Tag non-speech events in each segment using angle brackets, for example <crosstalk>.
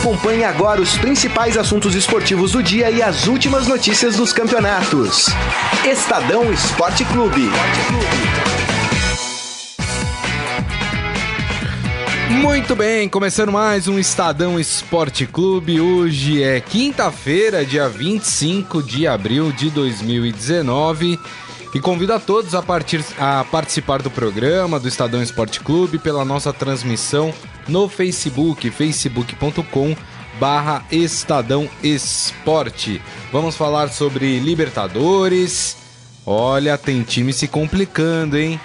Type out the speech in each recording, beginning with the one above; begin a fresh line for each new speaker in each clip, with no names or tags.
Acompanhe agora os principais assuntos esportivos do dia e as últimas notícias dos campeonatos. Estadão Esporte Clube.
Muito bem, começando mais um Estadão Esporte Clube. Hoje é quinta-feira, dia 25 de abril de 2019. E convido a todos a, partir, a participar do programa do Estadão Esporte Clube pela nossa transmissão no Facebook, facebook.com barra Estadão Esporte. Vamos falar sobre Libertadores. Olha, tem time se complicando, hein?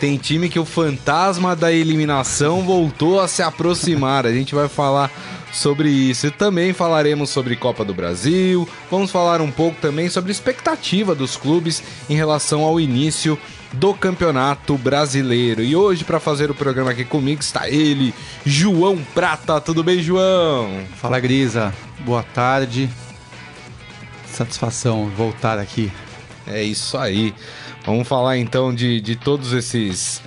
Tem time que o fantasma da eliminação voltou a se aproximar. A gente vai falar sobre isso. E também falaremos sobre Copa do Brasil. Vamos falar um pouco também sobre expectativa dos clubes em relação ao início do Campeonato Brasileiro. E hoje, para fazer o programa aqui comigo, está ele, João Prata. Tudo bem, João?
Fala, Grisa. Boa tarde. Satisfação voltar aqui.
É isso aí. Vamos falar então de, de todos esses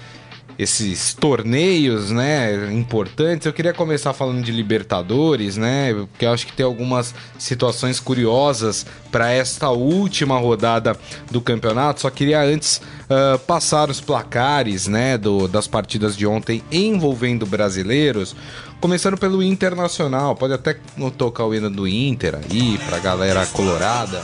esses torneios, né, importantes. Eu queria começar falando de Libertadores, né, porque eu acho que tem algumas situações curiosas para esta última rodada do campeonato. Só queria antes uh, passar os placares, né, do, das partidas de ontem envolvendo brasileiros. Começando pelo Internacional, pode até tocar o hino do Inter aí, pra galera colorada.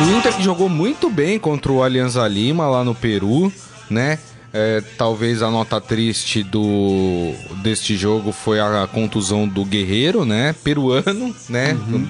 O Inter que jogou muito bem contra o Alianza Lima lá no Peru, né? É, talvez a nota triste do deste jogo foi a contusão do Guerreiro, né? Peruano, né? Uhum.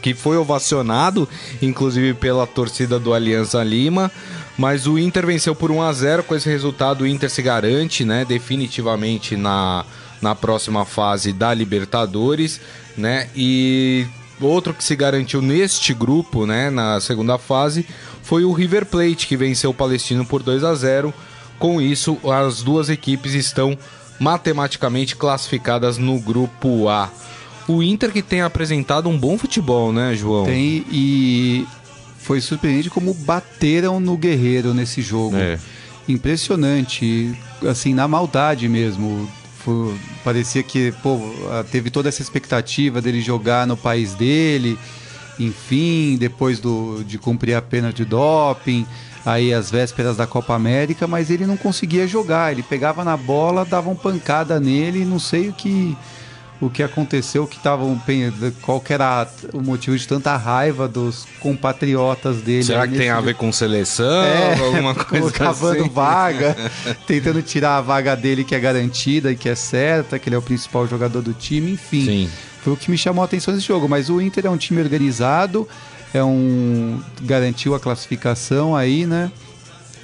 Que foi ovacionado, inclusive pela torcida do Alianza Lima. Mas o Inter venceu por 1 a 0 Com esse resultado, o Inter se garante, né? Definitivamente na, na próxima fase da Libertadores, né? E outro que se garantiu neste grupo, né, na segunda fase, foi o River Plate, que venceu o Palestino por 2 a 0. Com isso, as duas equipes estão matematicamente classificadas no grupo A. O Inter que tem apresentado um bom futebol, né, João?
Tem e foi surpreendente como bateram no Guerreiro nesse jogo. É. Impressionante, assim, na maldade mesmo. Foi, parecia que pô, teve toda essa expectativa dele jogar no país dele, enfim, depois do, de cumprir a pena de doping, aí as vésperas da Copa América, mas ele não conseguia jogar. Ele pegava na bola, davam pancada nele, não sei o que o que aconteceu, que estavam qual que era o motivo de tanta raiva dos compatriotas dele.
Será que tem a ver com seleção, é, alguma <laughs> coisa
cavando
assim?
vaga, <laughs> tentando tirar a vaga dele que é garantida e que é certa, que ele é o principal jogador do time, enfim. Sim. Foi o que me chamou a atenção nesse jogo, mas o Inter é um time organizado, é um garantiu a classificação aí, né?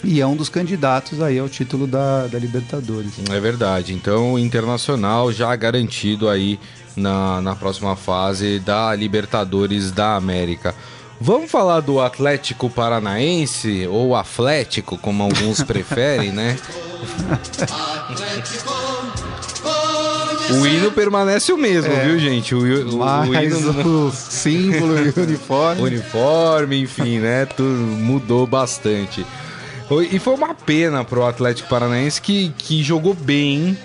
E é um dos candidatos aí ao título da, da Libertadores.
É verdade. Então, o Internacional já garantido aí na, na próxima fase da Libertadores da América. Vamos falar do Atlético Paranaense, ou Atlético, como alguns <laughs> preferem, né? O hino permanece o mesmo, é, viu, gente? O,
o, Mas o, hino... o símbolo e o uniforme.
uniforme, enfim, né? Tudo mudou bastante. E foi uma pena pro Atlético Paranaense que, que jogou bem,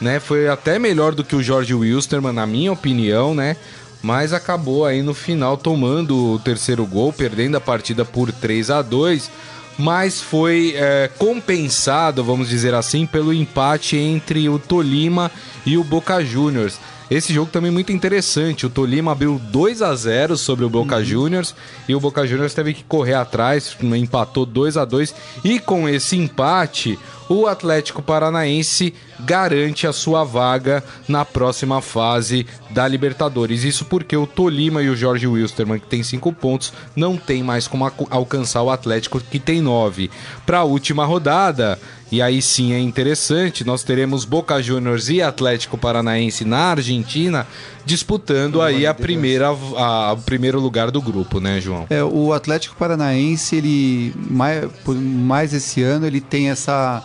né? Foi até melhor do que o Jorge Wilstermann, na minha opinião, né? Mas acabou aí no final tomando o terceiro gol, perdendo a partida por 3 a 2 mas foi é, compensado, vamos dizer assim, pelo empate entre o Tolima e o Boca Juniors. Esse jogo também é muito interessante. O Tolima abriu 2 a 0 sobre o Boca uhum. Juniors e o Boca Juniors teve que correr atrás, empatou 2 a 2 e com esse empate, o Atlético Paranaense garante a sua vaga na próxima fase da Libertadores. Isso porque o Tolima e o Jorge Wilstermann, que tem cinco pontos, não tem mais como alcançar o Atlético, que tem nove. Para a última rodada, e aí sim é interessante, nós teremos Boca Juniors e Atlético Paranaense na Argentina disputando aí a primeira a, o primeiro lugar do grupo, né, João?
É, o Atlético Paranaense, ele mais, mais esse ano, ele tem essa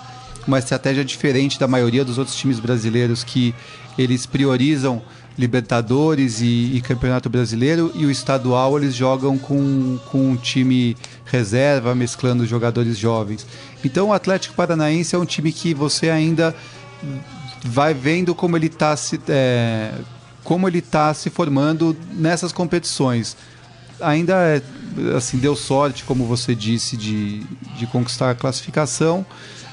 uma estratégia diferente da maioria dos outros times brasileiros que eles priorizam Libertadores e, e, Campeonato Brasileiro e o estadual eles jogam com, com um time reserva, mesclando jogadores jovens. Então o Atlético Paranaense é um time que você ainda vai vendo como ele está se, é, como ele tá se formando nessas competições. Ainda é, assim, deu sorte, como você disse, de, de conquistar a classificação.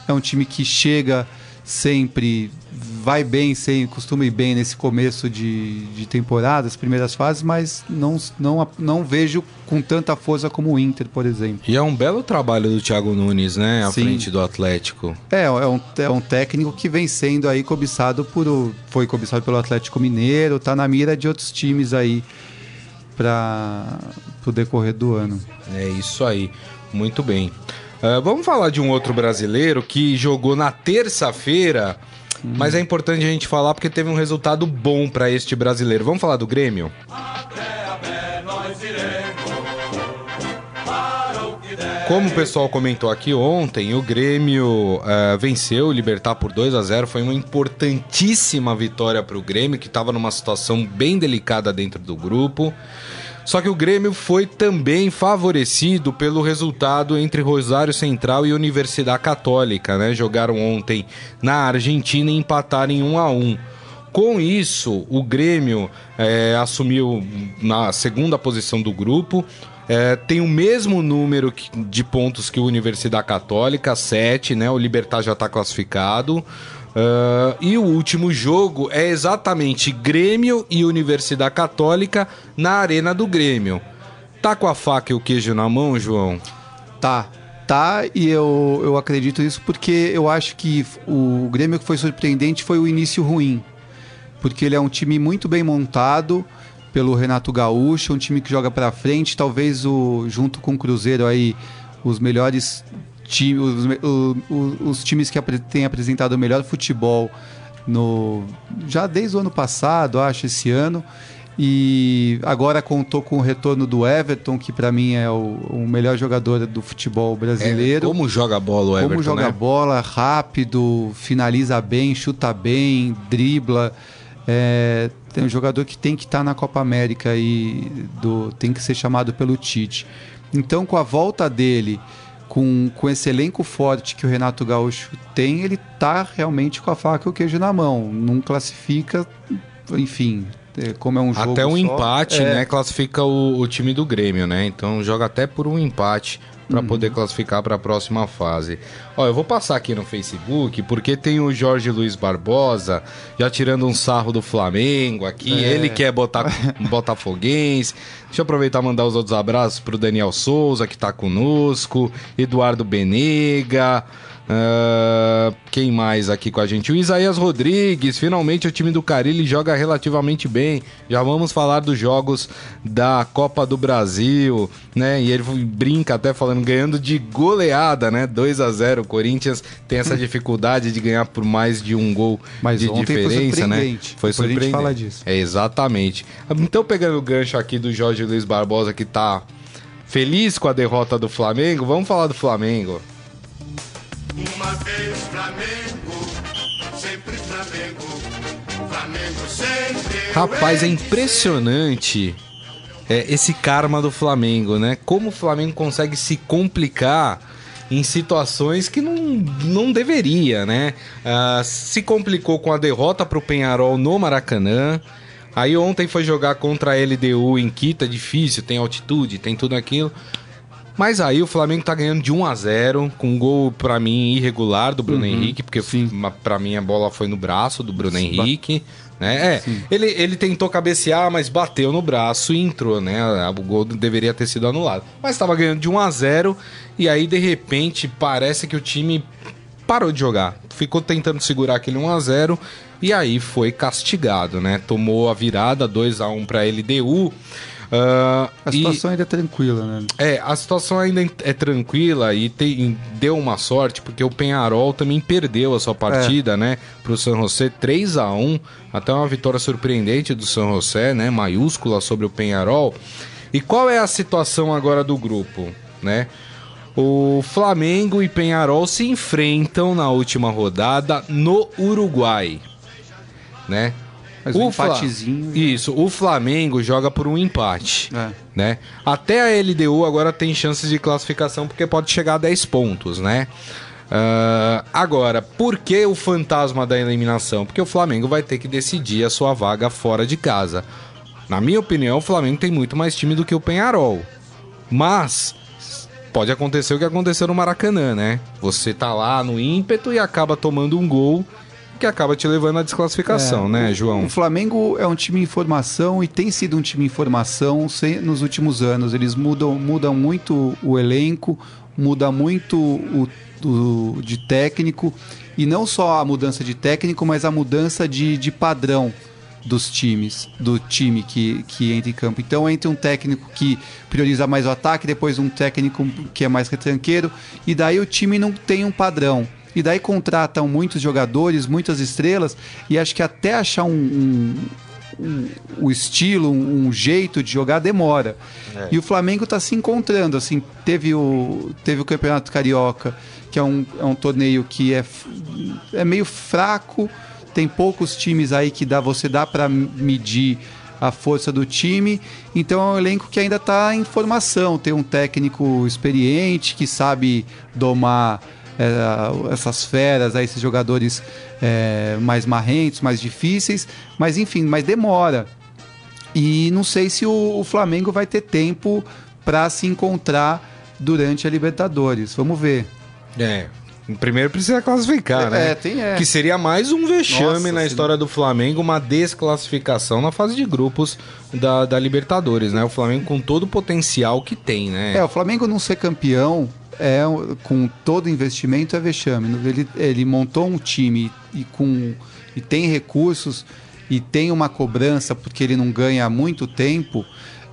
É um time que chega sempre vai bem, sem, costuma ir bem nesse começo de, de temporada, as primeiras fases, mas não, não, não vejo com tanta força como o Inter, por exemplo.
E é um belo trabalho do Thiago Nunes, né? À Sim. frente do Atlético.
É, é um, é um técnico que vem sendo aí cobiçado por. Foi cobiçado pelo Atlético Mineiro, tá na mira de outros times aí para o decorrer do ano.
É isso aí. Muito bem. Uh, vamos falar de um outro brasileiro que jogou na terça-feira mas é importante a gente falar porque teve um resultado bom para este brasileiro. Vamos falar do Grêmio? Como o pessoal comentou aqui ontem, o Grêmio uh, venceu o Libertar por 2 a 0 Foi uma importantíssima vitória para o Grêmio, que estava numa situação bem delicada dentro do grupo. Só que o Grêmio foi também favorecido pelo resultado entre Rosário Central e Universidade Católica, né? Jogaram ontem na Argentina e empataram em 1 a 1. Com isso, o Grêmio é, assumiu na segunda posição do grupo. É, tem o mesmo número de pontos que a Universidade Católica, 7, né? O Libertar já está classificado. Uh, e o último jogo é exatamente Grêmio e Universidade Católica na Arena do Grêmio. Tá com a faca e o queijo na mão, João?
Tá. Tá, e eu, eu acredito nisso porque eu acho que o Grêmio que foi surpreendente foi o início ruim. Porque ele é um time muito bem montado pelo Renato Gaúcho, um time que joga para frente, talvez o junto com o Cruzeiro aí os melhores time, os, os, os times que têm apresentado o melhor futebol no já desde o ano passado, acho, esse ano. E agora contou com o retorno do Everton, que para mim é o, o, melhor jogador do futebol brasileiro.
É, como joga bola o Everton,
Como joga
né?
bola, rápido, finaliza bem, chuta bem, dribla. É, tem um jogador que tem que estar tá na Copa América e do, tem que ser chamado pelo Tite. Então, com a volta dele com, com esse elenco forte que o Renato Gaúcho tem, ele tá realmente com a faca e o queijo na mão. Não classifica, enfim, é, como é um jogo
Até um
só,
empate, é... né, classifica o, o, time do Grêmio, né? Então joga até por um empate para uhum. poder classificar para a próxima fase. Ó, eu vou passar aqui no Facebook porque tem o Jorge Luiz Barbosa já tirando um sarro do Flamengo aqui. É. Ele quer botar <laughs> botafoguense. Deixa eu aproveitar e mandar os outros abraços pro Daniel Souza que está conosco, Eduardo Benega, Uh, quem mais aqui com a gente? O Isaías Rodrigues. Finalmente o time do Carilli joga relativamente bem. Já vamos falar dos jogos da Copa do Brasil, né? E ele brinca até falando, ganhando de goleada, né? 2 a 0 O Corinthians tem essa <laughs> dificuldade de ganhar por mais de um gol
Mas
de
diferença,
né?
Foi surpreendente. A gente
fala disso. É, exatamente. Então, pegando o gancho aqui do Jorge Luiz Barbosa, que tá feliz com a derrota do Flamengo, vamos falar do Flamengo. Uma vez Flamengo, sempre Flamengo, Flamengo sempre. Rapaz, é impressionante é, esse karma do Flamengo, né? Como o Flamengo consegue se complicar em situações que não, não deveria, né? Uh, se complicou com a derrota para o Penharol no Maracanã. Aí ontem foi jogar contra a LDU em Quita, difícil, tem altitude, tem tudo aquilo. Mas aí o Flamengo tá ganhando de 1 a 0 com um gol, para mim, irregular do Bruno uhum, Henrique, porque para mim a bola foi no braço do Bruno Henrique. Né? É, ele, ele tentou cabecear, mas bateu no braço e entrou, né? O gol deveria ter sido anulado. Mas estava ganhando de 1 a 0 e aí de repente parece que o time parou de jogar. Ficou tentando segurar aquele 1 a 0 e aí foi castigado, né? Tomou a virada 2 a 1 para LDU.
Uh, a situação e, ainda é tranquila, né?
É, a situação ainda é tranquila e tem, deu uma sorte, porque o Penharol também perdeu a sua partida, é. né? Pro San José 3 a 1 até uma vitória surpreendente do San José, né? Maiúscula sobre o Penharol. E qual é a situação agora do grupo, né? O Flamengo e Penharol se enfrentam na última rodada no Uruguai, né?
Mas o um empatezinho.
Isso, o Flamengo joga por um empate. É. Né? Até a LDU agora tem chances de classificação porque pode chegar a 10 pontos, né? Uh, agora, por que o fantasma da eliminação? Porque o Flamengo vai ter que decidir a sua vaga fora de casa. Na minha opinião, o Flamengo tem muito mais time do que o Penharol. Mas pode acontecer o que aconteceu no Maracanã, né? Você tá lá no ímpeto e acaba tomando um gol que acaba te levando à desclassificação, é, né, João?
O Flamengo é um time em formação e tem sido um time em formação nos últimos anos. Eles mudam, mudam muito o elenco, muda muito o, o, de técnico e não só a mudança de técnico, mas a mudança de, de padrão dos times, do time que, que entra em campo. Então entra um técnico que prioriza mais o ataque, depois um técnico que é mais retranqueiro, e daí o time não tem um padrão e daí contratam muitos jogadores, muitas estrelas, e acho que até achar um, um, um estilo, um, jeito de jogar demora. É. E o Flamengo está se encontrando, assim, teve o, teve o Campeonato Carioca, que é um, é um torneio que é, é meio fraco, tem poucos times aí que dá, você dá para medir a força do time. Então é um elenco que ainda está em formação. Tem um técnico experiente que sabe domar é, essas feras, aí, esses jogadores é, mais marrentos, mais difíceis, mas enfim, mas demora. E não sei se o, o Flamengo vai ter tempo para se encontrar durante a Libertadores. Vamos ver.
É, Primeiro precisa classificar, é, né?
É, tem é.
Que seria mais um vexame Nossa, na história do Flamengo, uma desclassificação na fase de grupos da, da Libertadores, né? O Flamengo com todo o potencial que tem, né?
É, o Flamengo não ser campeão é com todo investimento é vexame. Ele, ele montou um time e, com, e tem recursos e tem uma cobrança porque ele não ganha há muito tempo,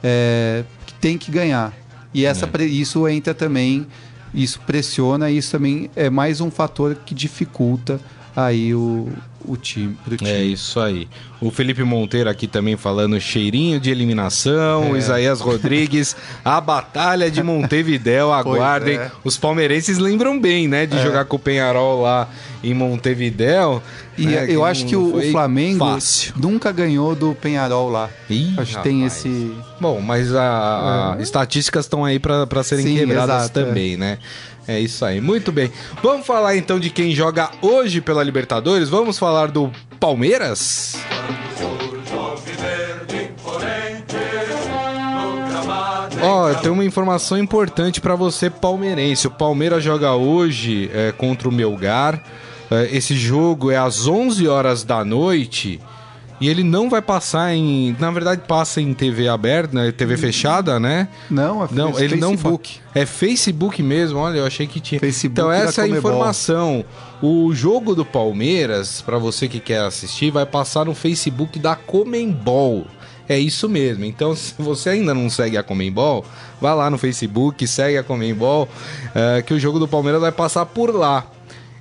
é, tem que ganhar. E essa, é. isso entra também, isso pressiona, isso também é mais um fator que dificulta aí o, o time,
pro time. É isso aí. O Felipe Monteiro aqui também falando cheirinho de eliminação. É. Isaías Rodrigues, <laughs> a batalha de Montevidéu, aguardem. É. Os palmeirenses lembram bem, né, de é. jogar com o Penharol lá em Montevidéu.
E
né,
eu acho que o Flamengo fácil. nunca ganhou do Penharol lá. Ih, acho que tem esse.
Bom, mas a, a é. estatísticas estão aí para serem Sim, quebradas exato, é. também, né? É isso aí, muito bem. Vamos falar então de quem joga hoje pela Libertadores? Vamos falar do Palmeiras? Ó, oh, tem uma informação importante para você palmeirense. O Palmeiras joga hoje é, contra o Melgar. É, esse jogo é às 11 horas da noite. E ele não vai passar em. Na verdade, passa em TV aberta, né? TV fechada, né?
Não,
é não ele Facebook. não É Facebook mesmo, olha, eu achei que tinha.
Facebook
então, essa é a informação. O jogo do Palmeiras, para você que quer assistir, vai passar no Facebook da Comembol. É isso mesmo. Então, <laughs> se você ainda não segue a Comembol, vá lá no Facebook, segue a Comembol, uh, que o jogo do Palmeiras vai passar por lá.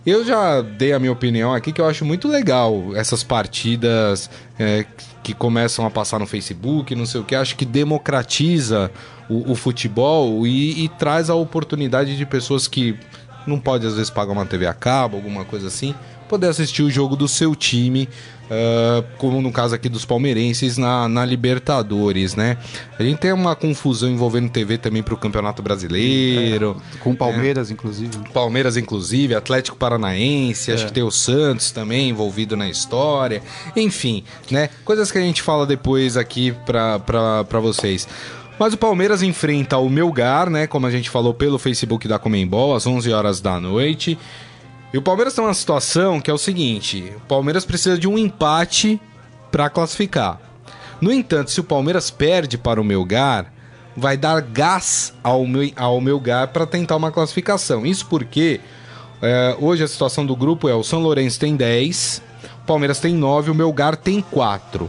Eu já dei a minha opinião aqui que eu acho muito legal essas partidas é, que começam a passar no Facebook, não sei o que. Acho que democratiza o, o futebol e, e, traz a oportunidade de pessoas que não podem às vezes pagar uma TV a cabo, alguma coisa assim, poder assistir o jogo do seu time Uh, como no caso aqui dos palmeirenses na, na, Libertadores, né? A gente tem uma confusão envolvendo TV também para o Campeonato Brasileiro.
É, com Palmeiras, inclusive.
Palmeiras, inclusive, Atlético Paranaense, é. acho que tem o Santos também envolvido na história. Enfim, né? Coisas que a gente fala depois aqui para vocês. Mas o Palmeiras enfrenta o Melgar, né? Como a gente falou pelo Facebook da Comembol, às 11 horas da noite. E o Palmeiras tem uma situação que é o seguinte: o Palmeiras precisa de um empate para classificar. No entanto, se o Palmeiras perde para o Melgar, vai dar gás ao, meu, ao Melgar para tentar uma classificação. Isso porque é, hoje a situação do grupo é o São Lourenço tem 10, o Palmeiras tem 9, o Melgar tem 4.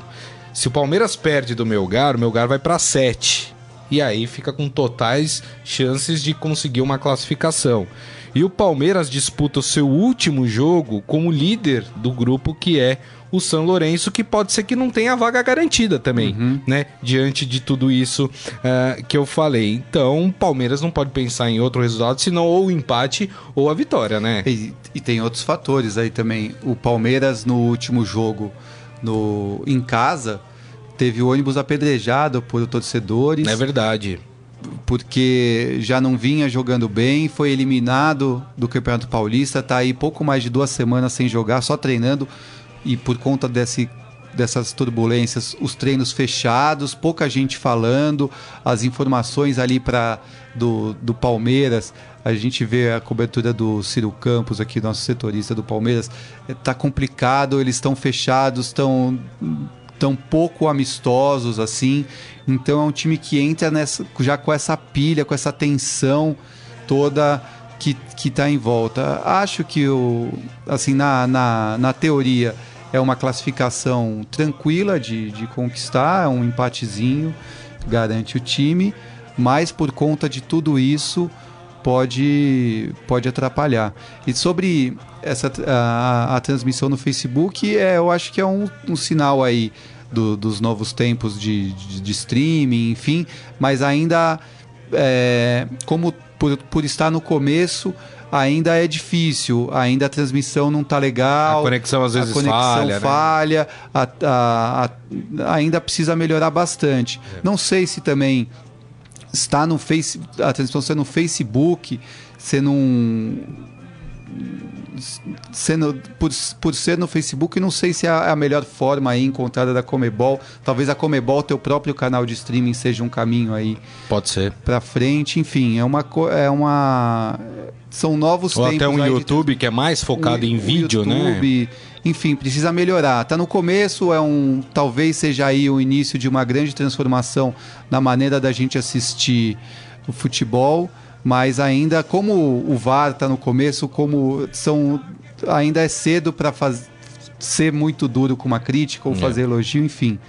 Se o Palmeiras perde do Melgar, o Melgar vai para 7. E aí fica com totais chances de conseguir uma classificação. E o Palmeiras disputa o seu último jogo como líder do grupo, que é o São Lourenço, que pode ser que não tenha a vaga garantida também, uhum. né? Diante de tudo isso uh, que eu falei. Então, o Palmeiras não pode pensar em outro resultado, senão ou o empate ou a vitória, né?
E, e tem outros fatores aí também. O Palmeiras, no último jogo no, em casa, teve o ônibus apedrejado por torcedores.
É verdade.
Porque já não vinha jogando bem, foi eliminado do Campeonato Paulista, está aí pouco mais de duas semanas sem jogar, só treinando. E por conta desse dessas turbulências, os treinos fechados, pouca gente falando, as informações ali para do, do Palmeiras, a gente vê a cobertura do Ciro Campos aqui, nosso setorista do Palmeiras, está complicado, eles estão fechados, estão tão pouco amistosos assim. Então é um time que entra nessa, já com essa pilha, com essa tensão toda que, que tá em volta. Acho que o assim na, na, na teoria é uma classificação tranquila de, de conquistar, é um empatezinho, garante o time, mas por conta de tudo isso pode, pode atrapalhar. E sobre essa, a, a transmissão no Facebook, é, eu acho que é um, um sinal aí do, dos novos tempos de, de, de, streaming, enfim, mas ainda, é, como por, por estar no começo, ainda é difícil, ainda a transmissão não está legal.
A conexão às vezes a conexão falha.
falha né? a, a, a, ainda precisa melhorar bastante. É. Não sei se também está no face, a transmissão ser no Facebook, ser num sendo por, por ser no Facebook, não sei se é a melhor forma aí encontrada da Comebol. Talvez a Comebol, teu próprio canal de streaming, seja um caminho aí.
Pode ser.
Para frente, enfim, é uma é uma são novos
Ou
tempos.
até um YouTube de... que é mais focado um, em vídeo,
YouTube,
né?
Enfim, precisa melhorar. Tá no começo, é um talvez seja aí o início de uma grande transformação na maneira da gente assistir o futebol mas ainda como o VAR está no começo, como são ainda é cedo para ser muito duro com uma crítica ou é. fazer elogio, enfim.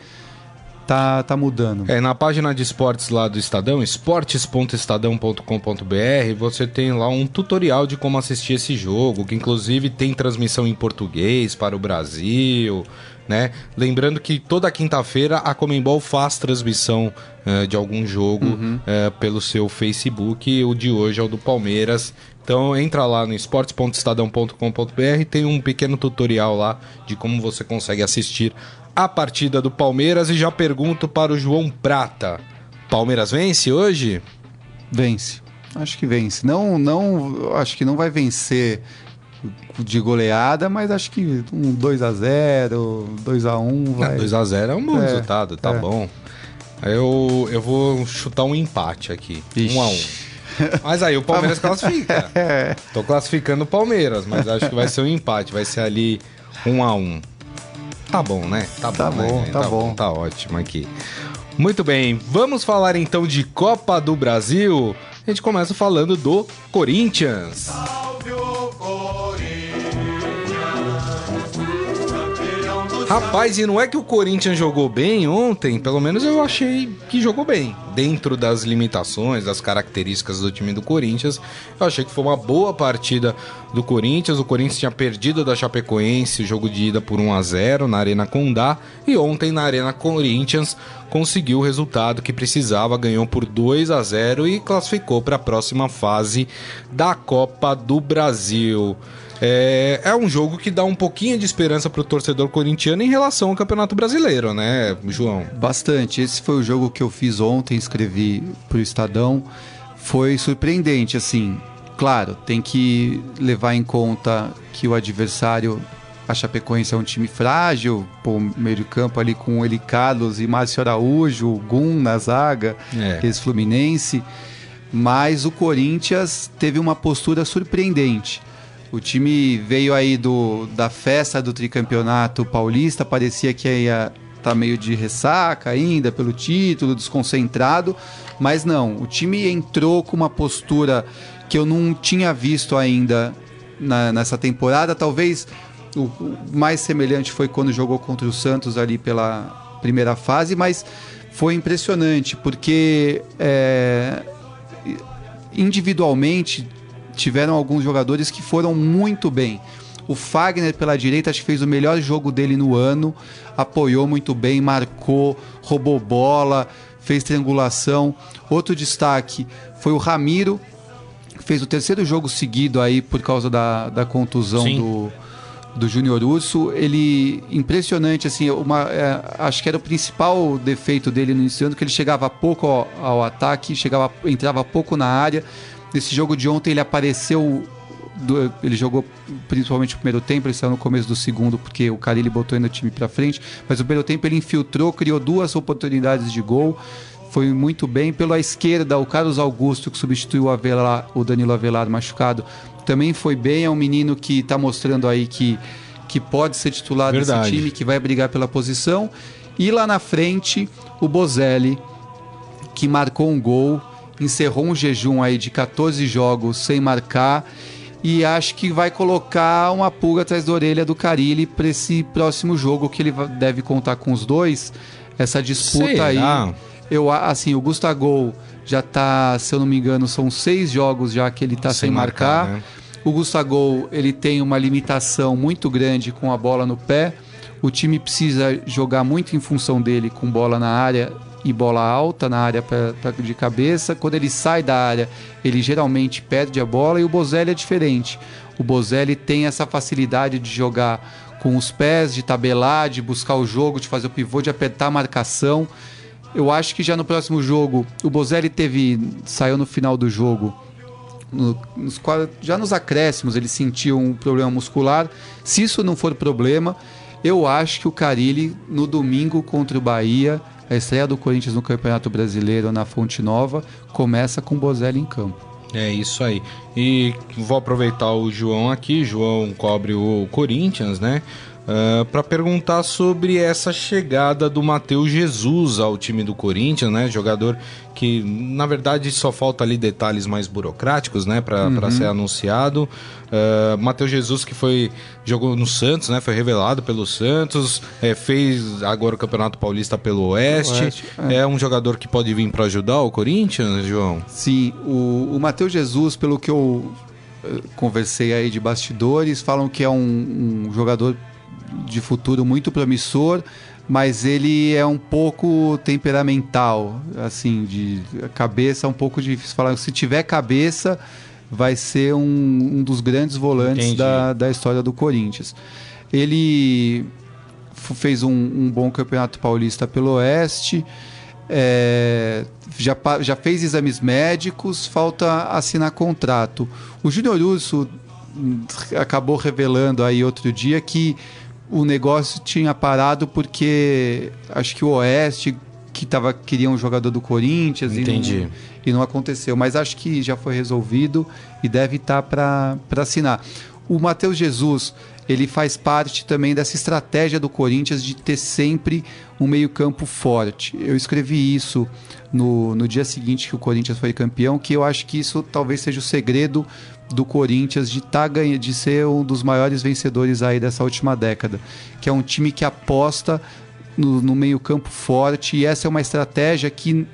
Tá, tá mudando.
É, na página de esportes lá do Estadão, esportes.estadão.com.br, você tem lá um tutorial de como assistir esse jogo, que inclusive tem transmissão em português para o Brasil, né? Lembrando que toda quinta-feira a Comembol faz transmissão uh, de algum jogo uhum. uh, pelo seu Facebook. O de hoje é o do Palmeiras. Então entra lá no esportes.estadão.com.br, tem um pequeno tutorial lá de como você consegue assistir a partida do Palmeiras e já pergunto para o João Prata. Palmeiras vence hoje?
Vence. Acho que vence. Não, não, acho que não vai vencer de goleada, mas acho que um 2 a 0 2 a 1 vai...
2 a 0 é um bom é, resultado, tá é. bom. Eu, eu vou chutar um empate aqui. 1 um a 1 <laughs> Mas aí o Palmeiras <laughs> classifica. É. Tô classificando o Palmeiras, mas acho que vai ser um empate. Vai ser ali 1 um a 1 Tá bom, né?
Tá, tá bom, bom né? tá, tá bom. bom.
Tá ótimo aqui. Muito bem, vamos falar então de Copa do Brasil. A gente começa falando do Corinthians. Salve Rapaz, e não é que o Corinthians jogou bem ontem, pelo menos eu achei que jogou bem. Dentro das limitações, das características do time do Corinthians, eu achei que foi uma boa partida do Corinthians. O Corinthians tinha perdido da Chapecoense o jogo de ida por 1 a 0 na Arena Condá e ontem na Arena Corinthians conseguiu o resultado que precisava, ganhou por 2 a 0 e classificou para a próxima fase da Copa do Brasil. É, é um jogo que dá um pouquinho de esperança para o torcedor corintiano em relação ao Campeonato Brasileiro, né, João?
Bastante. Esse foi o jogo que eu fiz ontem, escrevi para o Estadão. Foi surpreendente, assim. Claro, tem que levar em conta que o adversário, a Chapecoense, é um time frágil, pô, meio de campo ali com Eli Carlos e Márcio Araújo, Gum na zaga, é. ex-Fluminense. Mas o Corinthians teve uma postura surpreendente. O time veio aí do, da festa do tricampeonato paulista, parecia que ia tá meio de ressaca ainda pelo título, desconcentrado, mas não, o time entrou com uma postura que eu não tinha visto ainda na, nessa temporada. Talvez o, o mais semelhante foi quando jogou contra o Santos ali pela primeira fase, mas foi impressionante porque é, individualmente tiveram alguns jogadores que foram muito bem. O Fagner pela direita acho que fez o melhor jogo dele no ano, apoiou muito bem, marcou, roubou bola, fez triangulação. Outro destaque foi o Ramiro, que fez o terceiro jogo seguido aí por causa da, da contusão do, do Júnior Urso, ele impressionante assim, uma, é, acho que era o principal defeito dele no início do ano, que ele chegava pouco ao, ao, ataque, chegava, entrava pouco na área. Nesse jogo de ontem ele apareceu, do, ele jogou principalmente o primeiro tempo, ele saiu no começo do segundo porque o Carilli botou ainda o time para frente, mas o primeiro tempo ele infiltrou, criou duas oportunidades de gol foi muito bem. Pela esquerda, o Carlos Augusto, que substituiu o, Avelar, o Danilo Avelar machucado, também foi bem. É um menino que está mostrando aí que, que pode ser titular Verdade. desse time, que vai brigar pela posição. E lá na frente, o Bozelli, que marcou um gol, encerrou um jejum aí de 14 jogos sem marcar. E acho que vai colocar uma pulga atrás da orelha do Carilli para esse próximo jogo, que ele deve contar com os dois. Essa disputa Será? aí eu, assim, o Gustavo já tá, se eu não me engano, são seis jogos já que ele tá sem, sem marcar. marcar né? O Gustavo ele tem uma limitação muito grande com a bola no pé. O time precisa jogar muito em função dele com bola na área e bola alta na área pra, pra, de cabeça. Quando ele sai da área, ele geralmente perde a bola e o Bozelli é diferente. O Bozelli tem essa facilidade de jogar com os pés, de tabelar, de buscar o jogo, de fazer o pivô, de apertar a marcação. Eu acho que já no próximo jogo, o Bozelli teve. saiu no final do jogo. No, nos, já nos acréscimos ele sentiu um problema muscular. Se isso não for problema, eu acho que o Carilli, no domingo contra o Bahia, a estreia do Corinthians no Campeonato Brasileiro na Fonte Nova, começa com o Bozelli em campo.
É isso aí. E vou aproveitar o João aqui. João cobre o Corinthians, né? Uh, ah, para perguntar sobre essa chegada do Matheus Jesus ao time do Corinthians, né? Jogador que, na verdade, só falta ali detalhes mais burocráticos, né? Para uhum. ser anunciado. Uh, Matheus Jesus que foi jogou no Santos, né? Foi revelado pelo Santos, é, fez agora o Campeonato Paulista pelo Oeste. Oeste é. é. um jogador que pode vir para ajudar o Corinthians, João?
Sim, o, o Matheus Jesus, pelo que eu eh, conversei aí de bastidores, falam que é um, um jogador de futuro muito promissor, mas ele é um pouco temperamental, assim, de cabeça um pouco difícil falar. Se tiver cabeça, vai ser um, um dos grandes volantes da, da história do Corinthians. Ele fez um, um bom campeonato paulista pelo Oeste. É, já, já fez exames médicos, falta assinar contrato. O Júnior Urso hum, acabou revelando aí outro dia que o negócio tinha parado porque acho que o Oeste que tava, queria um jogador do Corinthians
Entendi.
E, não, e não aconteceu. Mas acho que já foi resolvido e deve estar tá para assinar. O Matheus Jesus, ele faz parte também dessa estratégia do Corinthians de ter sempre um meio-campo forte. Eu escrevi isso no, no dia seguinte que o Corinthians foi campeão, que eu acho que isso talvez seja o segredo do Corinthians de tá ganha, de ser um dos maiores vencedores aí dessa última década, que é um time que aposta no, no meio-campo forte e essa é uma estratégia que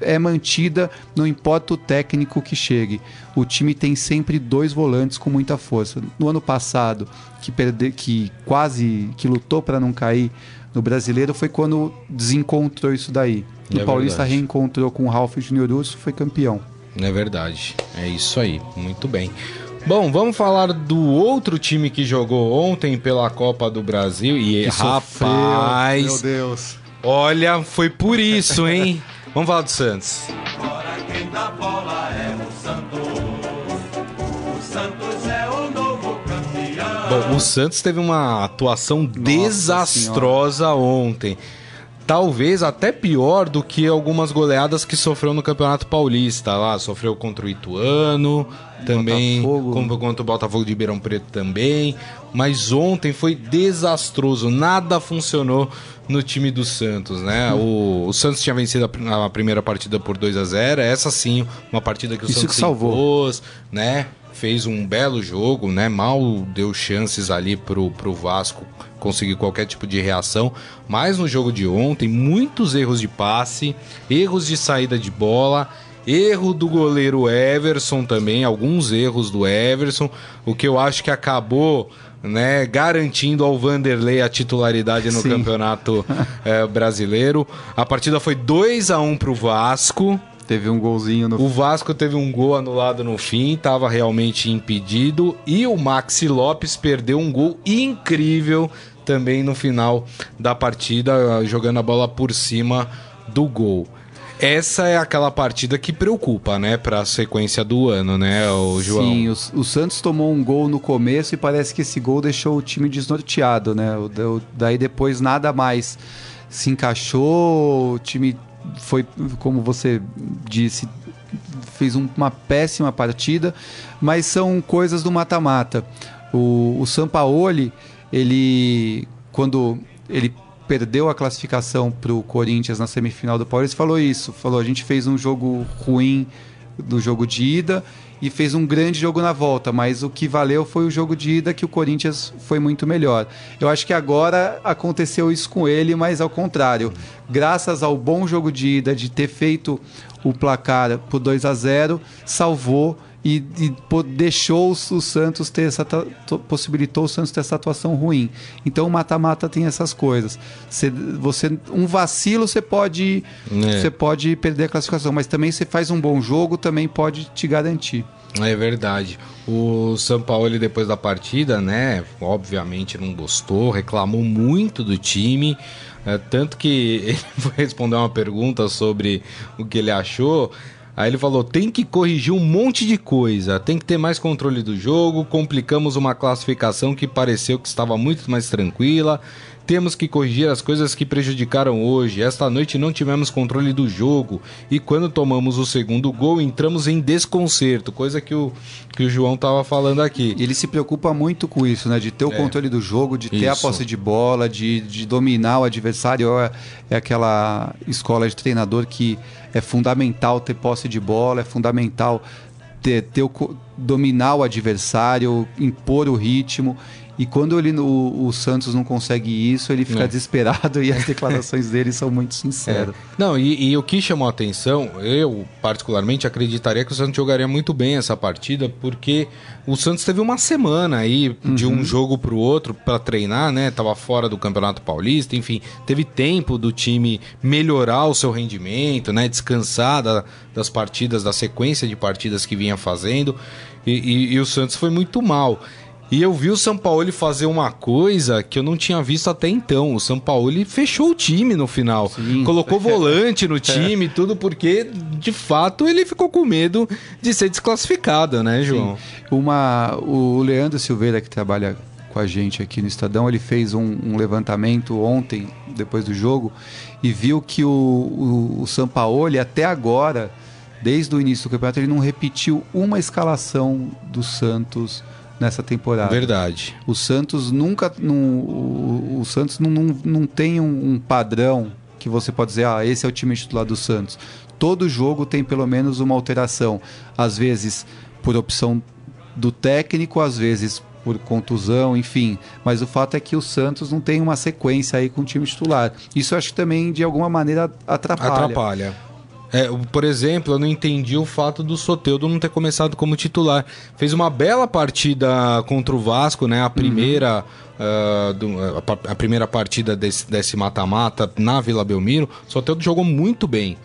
é mantida, não importa o técnico que chegue. O time tem sempre dois volantes com muita força. No ano passado, que perde, que quase que lutou para não cair no brasileiro, foi quando desencontrou isso daí. É Paulista verdade. reencontrou com o Ralf Júnior Urso, foi campeão.
É verdade. É isso aí. Muito bem. Bom, vamos falar do outro time que jogou ontem pela Copa do Brasil. E, que rapaz.
Sofreu, meu Deus.
Olha, foi por isso, hein? <laughs> vamos falar do Santos. Bom, o Santos teve uma atuação Nossa desastrosa senhora. ontem talvez até pior do que algumas goleadas que sofreu no Campeonato Paulista. Lá sofreu contra o Ituano, também Botafogo. contra o Botafogo de Ribeirão Preto também. Mas ontem foi desastroso, nada funcionou no time do Santos, né? O, o Santos tinha vencido a, a, primeira partida por 2 a 0 essa sim, uma partida que o Isso Santos que salvou. Impôs, né? Fez um belo jogo, né? Mal deu chances ali pro, pro Vasco conseguir qualquer tipo de reação. Mas no jogo de ontem, muitos erros de passe, erros de saída de bola, erro do goleiro Everson também, alguns erros do Everson, o que eu acho que acabou né, garantindo ao Vanderlei a titularidade no Sim. Campeonato é, Brasileiro. A partida foi 2 a 1 para o Vasco.
Teve um golzinho no
O Vasco teve um gol anulado no fim, estava realmente impedido. E o Maxi Lopes perdeu um gol incrível também no final da partida, jogando a bola por cima do gol. Essa é aquela partida que preocupa, né, para a sequência do ano, né, o João?
Sim, o, o, Santos tomou um gol no começo e parece que esse gol deixou o time desnorteado, né? O, o, daí depois nada mais se encaixou, o time foi, como você disse, fez um, uma péssima partida, mas são coisas do mata-mata. O, o Sampaoli, ele, quando ele perdeu a classificação para o Corinthians na semifinal do Paulista, falou isso. Falou: a gente fez um jogo ruim do jogo de ida e fez um grande jogo na volta, mas o que valeu foi o jogo de ida que o Corinthians foi muito melhor. Eu acho que agora aconteceu isso com ele, mas ao contrário. Graças ao bom jogo de ida, de ter feito o placar por 2 a 0 salvou e, e deixou o Santos ter essa possibilitou o Santos ter essa atuação ruim. Então o mata-mata tem essas coisas. Você, você um vacilo você pode é. você pode perder a classificação, mas também você faz um bom jogo também pode te garantir.
É verdade. O São Paulo depois da partida, né, obviamente não gostou, reclamou muito do time. É, tanto que <laughs> ele foi responder uma pergunta sobre o que ele achou. Aí ele falou: tem que corrigir um monte de coisa, tem que ter mais controle do jogo. Complicamos uma classificação que pareceu que estava muito mais tranquila. Temos que corrigir as coisas que prejudicaram hoje. Esta noite não tivemos controle do jogo e quando tomamos o segundo gol entramos em desconcerto, coisa que o, que o João estava falando aqui.
Ele se preocupa muito com isso, né? De ter o é. controle do jogo, de ter isso. a posse de bola, de, de dominar o adversário. É, é aquela escola de treinador que é fundamental ter posse de bola, é fundamental ter, ter o, dominar o adversário, impor o ritmo. E quando ele, o, o Santos não consegue isso, ele fica é. desesperado e as <laughs> declarações dele são muito sinceras. É.
Não, e, e, o que chamou a atenção, eu particularmente acreditaria que o Santos jogaria muito bem essa partida, porque o Santos teve uma semana aí uhum. de um uhum. jogo para o outro para treinar, né? Tava fora do Campeonato Paulista, enfim, teve tempo do time melhorar o seu rendimento, né? Descansar da, das partidas, da sequência de partidas que vinha fazendo. E, e, e, o Santos foi muito mal. E eu vi o São Paulo fazer uma coisa que eu não tinha visto até então. O São Paulo fechou o time no final. Sim. Colocou <laughs> volante no time, é. tudo porque, de fato, ele ficou com medo de ser desclassificado, né, João? Sim.
Uma, o Leandro Silveira, que trabalha com a gente aqui no Estadão, ele fez um, um levantamento ontem, depois do jogo, e viu que o, o, o São Paulo, até agora, desde o início do campeonato, ele não repetiu uma escalação do Santos nessa temporada.
Verdade.
O Santos nunca. Não, o, o Santos não, não, não tem um, um, padrão que você pode dizer, ah, esse é o time titular do Santos. Todo jogo tem pelo menos uma alteração. Às vezes por opção do técnico, às vezes por contusão, enfim. Mas o fato é que o Santos não tem uma sequência aí com o time titular. Isso eu acho que também, de alguma maneira, atrapalha.
Atrapalha. É, por exemplo, eu não entendi o fato do Soteudo não ter começado como titular. Fez uma bela partida contra o Vasco, né? A primeira, uhum. uh, do, a, a, primeira partida desse mata-mata na Vila Belmiro. O Soteudo jogou muito bem.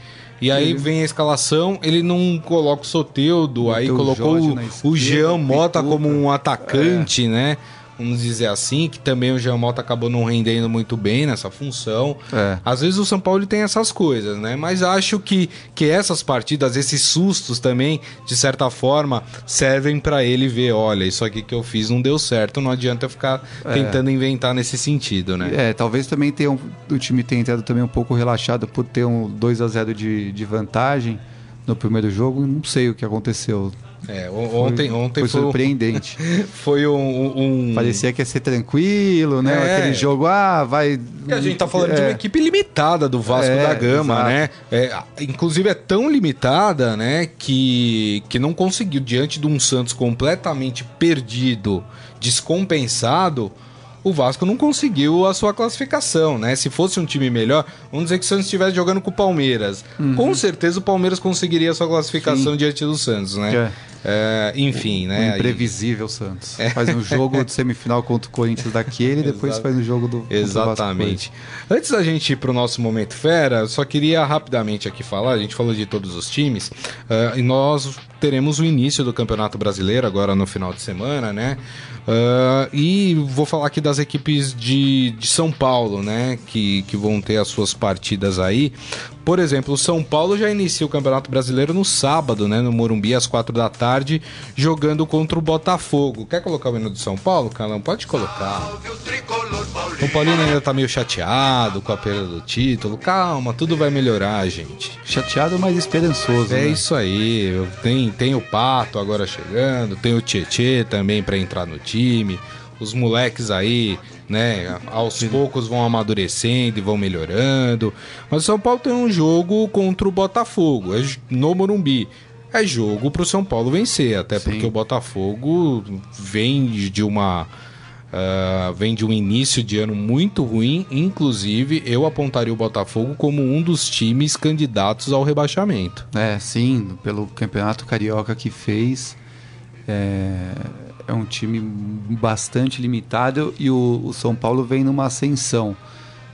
E aí vem a escalação, ele não coloca o Soteudo, aí colocou o, o Jean Mota como um atacante, é. né? Vamos dizer assim, que também o Jean Mota acabou não rendendo muito bem nessa função. É. Às vezes o São Paulo tem essas coisas, né? Mas acho que, que essas partidas, esses sustos também, de certa forma, servem para ele ver, olha, isso aqui que eu fiz não deu certo, não adianta eu ficar é. tentando inventar nesse sentido, né?
É, talvez também tenha um, o time tenha entrado também um pouco relaxado por ter um 2 a 0 de, de vantagem no primeiro jogo, não sei o que aconteceu.
É, ontem, foi, ontem
foi, foi surpreendente. <laughs>
foi um,
um, Parecia que ia ser tranquilo, né? É. Aquele jogo, ah, vai.
E a gente tá falando é. de uma equipe limitada do Vasco é, da Gama, exato. né? É, inclusive é tão limitada, né, que, que não conseguiu, diante de um Santos completamente perdido, descompensado o Vasco não conseguiu a sua classificação, né? Se fosse um time melhor, vamos dizer que o Santos estivesse jogando com o Palmeiras. Uhum. Com certeza o Palmeiras conseguiria a sua classificação Sim. diante do Santos, né? É. É, enfim, né?
O imprevisível Santos. É. Faz um jogo de semifinal contra o Corinthians daquele e <laughs> depois faz um jogo do.
Exatamente. Antes da gente ir para o nosso momento fera, só queria rapidamente aqui falar. A gente falou de todos os times uh, e nós teremos o início do Campeonato Brasileiro agora no final de semana, né? Uh, e vou falar aqui das equipes de, de São Paulo, né? Que, que vão ter as suas partidas aí. Por exemplo, o São Paulo já inicia o Campeonato Brasileiro no sábado, né? No Morumbi, às quatro da tarde, jogando contra o Botafogo. Quer colocar o hino do São Paulo, Calão? Pode colocar. O Paulino ainda tá meio chateado com a perda do título. Calma, tudo vai melhorar, gente.
Chateado, mas esperançoso.
É né? isso aí. Tem, tem o Pato agora chegando, tem o Tietê também para entrar no time. Os moleques aí né? Aos Sim. poucos vão amadurecendo e vão melhorando. Mas o São Paulo tem um jogo contra o Botafogo, é no Morumbi. É jogo para o São Paulo vencer, até Sim. porque o Botafogo vem de uma Uh, vem de um início de ano muito ruim. Inclusive, eu apontaria o Botafogo como um dos times candidatos ao rebaixamento.
É, sim, pelo campeonato carioca que fez. É, é um time bastante limitado e o, o, São Paulo vem numa ascensão.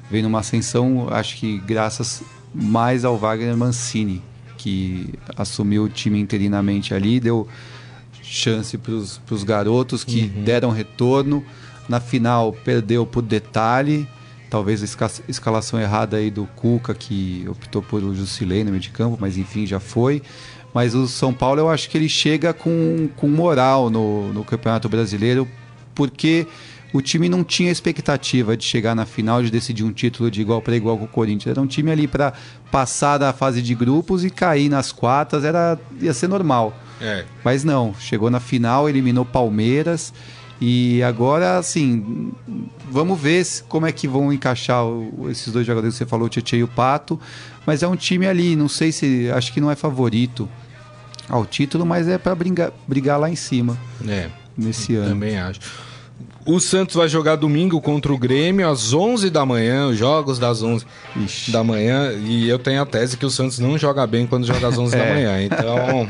Vem numa ascensão, acho que graças mais ao Wagner Mancini, que assumiu o time interinamente ali, deu chance para os garotos que uhum. deram retorno. Na final perdeu por detalhe, talvez a escalação errada aí do Cuca, que optou por o Jusilei no meio de campo, mas enfim, já foi. Mas o São Paulo eu acho que ele chega com, com moral no, no Campeonato Brasileiro, porque o time não tinha expectativa de chegar na final, de decidir um título de igual para igual com o Corinthians. Era um time ali para passar da fase de grupos e cair nas quartas, era, ia ser normal. É. Mas não, chegou na final, eliminou Palmeiras. E agora, assim, vamos ver como é que vão encaixar esses dois jogadores que você falou, o Tietchan e o Pato. Mas é um time ali, não sei se. Acho que não é favorito ao título, mas é para brigar, brigar lá em cima.
É.
Nesse ano.
Também acho. O Santos vai jogar domingo contra o Grêmio às 11 da manhã, os jogos das 11 Ixi. da manhã. E eu tenho a tese que o Santos não joga bem quando joga às 11 <laughs> é. da manhã. Então,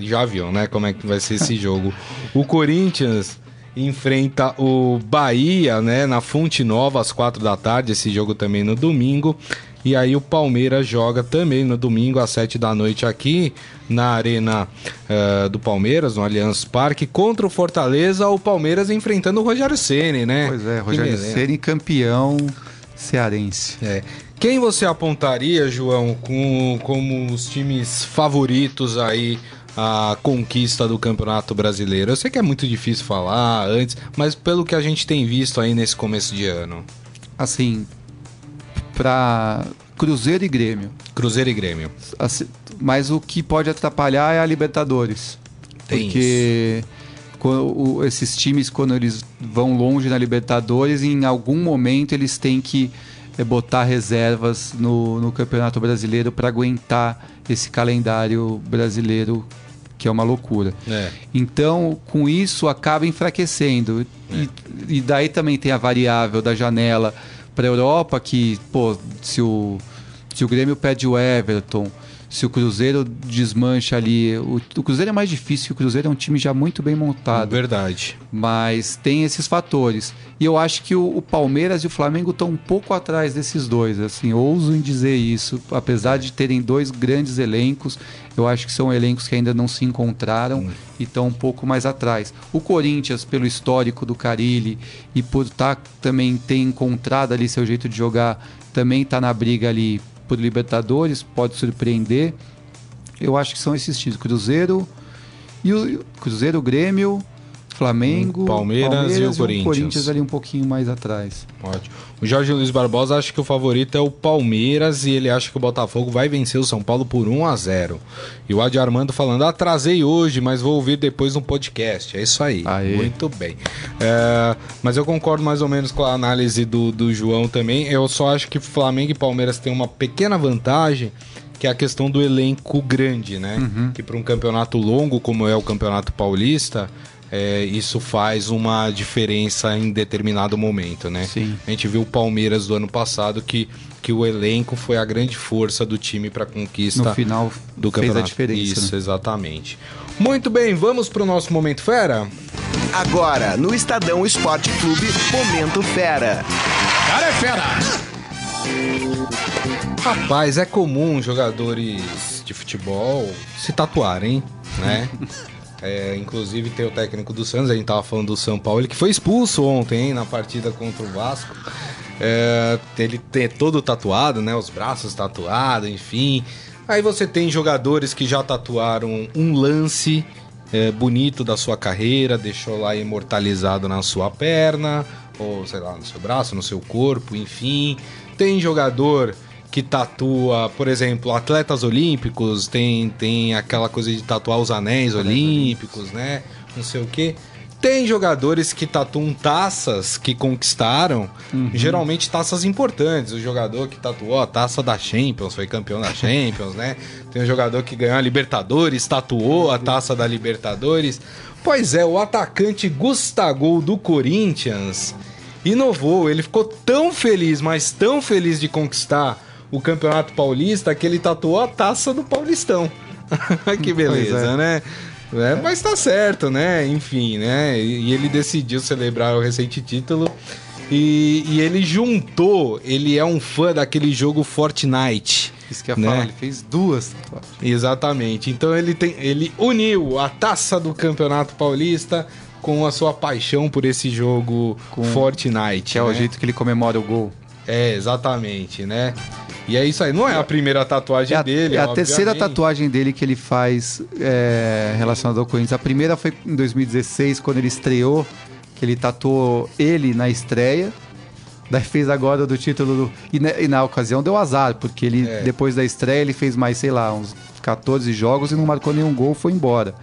já viu, né, como é que vai ser esse jogo. O Corinthians enfrenta o Bahia, né, na Fonte Nova às 4 da tarde, esse jogo também no domingo. E aí o Palmeiras joga também no domingo às 7 da noite aqui na Arena uh, do Palmeiras, no Allianz Parque, contra o Fortaleza, o Palmeiras enfrentando o Rogério Ceni, né?
Pois é, Rogério Ceni campeão cearense.
É. Quem você apontaria, João, com, como os times favoritos aí a conquista do Campeonato Brasileiro? Eu sei que é muito difícil falar antes, mas pelo que a gente tem visto aí nesse começo de ano.
Assim, para Cruzeiro e Grêmio.
Cruzeiro e Grêmio.
Assim, mas o que pode atrapalhar é a Libertadores. Tem porque quando, esses times, quando eles vão longe na Libertadores, em algum momento eles têm que é, botar reservas no, no Campeonato Brasileiro para aguentar esse calendário brasileiro que é uma loucura. É. Então, com isso, acaba enfraquecendo. É. E, e daí também tem a variável da janela para a Europa que, pô, se o, se o Grêmio pede o Everton, se o Cruzeiro desmancha ali. O, o, Cruzeiro é mais difícil, o Cruzeiro é um time já muito bem montado.
Verdade.
Mas tem esses fatores. E eu acho que o, o Palmeiras e o Flamengo estão um pouco atrás desses dois. Assim, ouso em dizer isso. Apesar de terem dois grandes elencos, eu acho que são elencos que ainda não se encontraram hum. e estão um pouco mais atrás. O Corinthians, pelo histórico do Carilli e por tá, também ter encontrado ali seu jeito de jogar, também está na briga ali por Libertadores, pode surpreender. Eu acho que são esses times: Cruzeiro e o Cruzeiro, Grêmio, Flamengo,
Palmeiras, Palmeiras, e o Corinthians. o
Corinthians ali um pouquinho mais atrás.
Ótimo. O Jorge Luiz Barbosa acha que o favorito é o Palmeiras e ele acha que o Botafogo vai vencer o São Paulo por 1 a 0. E o Adi Armando falando: atrasei hoje, mas vou ouvir depois no podcast. É isso aí. Aê. Muito bem. É, mas eu concordo mais ou menos com a análise do, do João também. Eu só acho que Flamengo e Palmeiras têm uma pequena vantagem que é a questão do elenco grande, né? Uhum. Que para um campeonato longo como é o Campeonato Paulista, é, isso faz uma diferença em determinado momento, né?
Sim.
A gente viu o Palmeiras do ano passado que, que o elenco foi a grande força do time para conquista
no final
do campeonato.
Fez a diferença,
isso, né? exatamente. Muito bem, vamos pro nosso Momento Fera?
Agora, no Estadão Esporte Clube, Momento Fera.
Cara é fera! Rapaz, é comum jogadores de futebol se tatuarem, né? <laughs> É, inclusive tem o técnico do Santos, a gente tava falando do São Paulo, ele que foi expulso ontem hein, na partida contra o Vasco. É, ele tem todo tatuado, né? Os braços tatuados, enfim. Aí você tem jogadores que já tatuaram um lance é, bonito da sua carreira, deixou lá imortalizado na sua perna, ou sei lá, no seu braço, no seu corpo, enfim. Tem jogador que tatua, por exemplo, atletas olímpicos, tem, tem aquela coisa de tatuar os anéis olímpicos, né? Não sei o quê. Tem jogadores que tatuam taças que conquistaram, uhum. geralmente taças importantes. O jogador que tatuou a taça da Champions, foi campeão da Champions, né? Tem um jogador que ganhou a Libertadores, tatuou a taça da Libertadores. Pois é, o atacante Gustavo do Corinthians inovou. Ele ficou tão feliz, mas tão feliz de conquistar o Campeonato Paulista que ele tatuou a taça do Paulistão. <laughs> que beleza, é. né? É, mas tá certo, né? Enfim, né? E ele decidiu celebrar o recente título. E, e ele juntou, ele é um fã daquele jogo Fortnite.
Isso que ia né? falar, ele fez duas
Exatamente. Então ele, tem, ele uniu a taça do Campeonato Paulista com a sua paixão por esse jogo com, Fortnite.
Que é né? o jeito que ele comemora o gol.
É, exatamente, né? E é isso aí. Não é a primeira tatuagem
é a,
dele.
É a terceira tatuagem dele que ele faz é, relacionada ao Corinthians. A primeira foi em 2016, quando ele estreou, que ele tatuou ele na estreia. Daí fez agora do título do... e, na, e, na, ocasião deu azar, porque ele, é. depois da estreia, ele fez mais, sei lá, uns 14 jogos e não marcou nenhum gol, foi embora.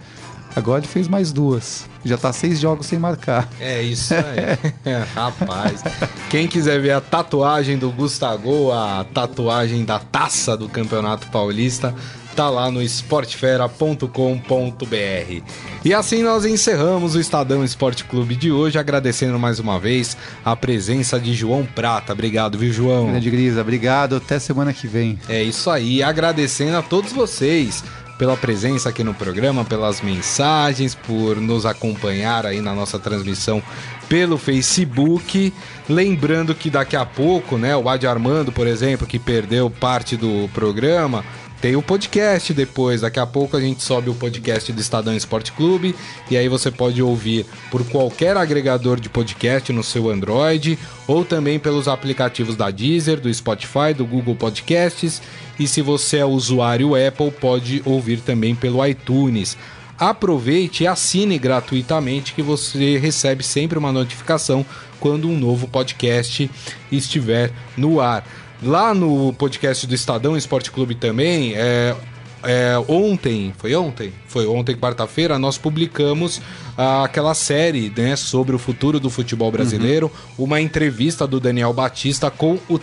Agora ele fez mais duas. Já tá seis jogos sem marcar.
É isso aí. <laughs> Rapaz. Quem quiser ver a tatuagem do Gustavo, a tatuagem da taça do Campeonato Paulista, tá lá no esportefera.com.br. E assim nós encerramos o Estadão Esporte Clube de hoje, agradecendo mais uma vez a presença de João Prata. Obrigado, viu, João?
Grande Grisa, obrigado. Até semana que vem.
É isso aí. Agradecendo a todos vocês pela presença aqui no programa, pelas mensagens, por nos acompanhar aí na nossa transmissão pelo Facebook. Lembrando que daqui a pouco, né, o Adi Armando, por exemplo, que perdeu parte do programa, tem o podcast depois. Daqui a pouco a gente sobe o podcast do Estadão Esporte Clube e aí você pode ouvir por qualquer agregador de podcast no seu Android ou também pelos aplicativos da Deezer, do Spotify, do Google Podcasts e se você é usuário Apple, pode ouvir também pelo iTunes. Aproveite e assine gratuitamente que você recebe sempre uma notificação quando um novo podcast estiver no ar. Lá no podcast do Estadão Esporte Clube também, é, é, ontem, foi ontem? Foi ontem, quarta-feira, nós publicamos ah, aquela série né, sobre o futuro do futebol brasileiro, uhum. uma entrevista do Daniel Batista com o,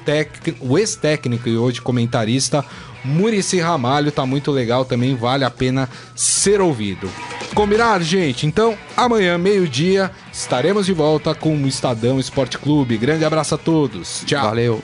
o ex-técnico e hoje comentarista Murici Ramalho, tá muito legal também, vale a pena ser ouvido. Combinado, gente? Então, amanhã, meio-dia, estaremos de volta com o Estadão Esporte Clube. Grande abraço a todos. Tchau.
Valeu.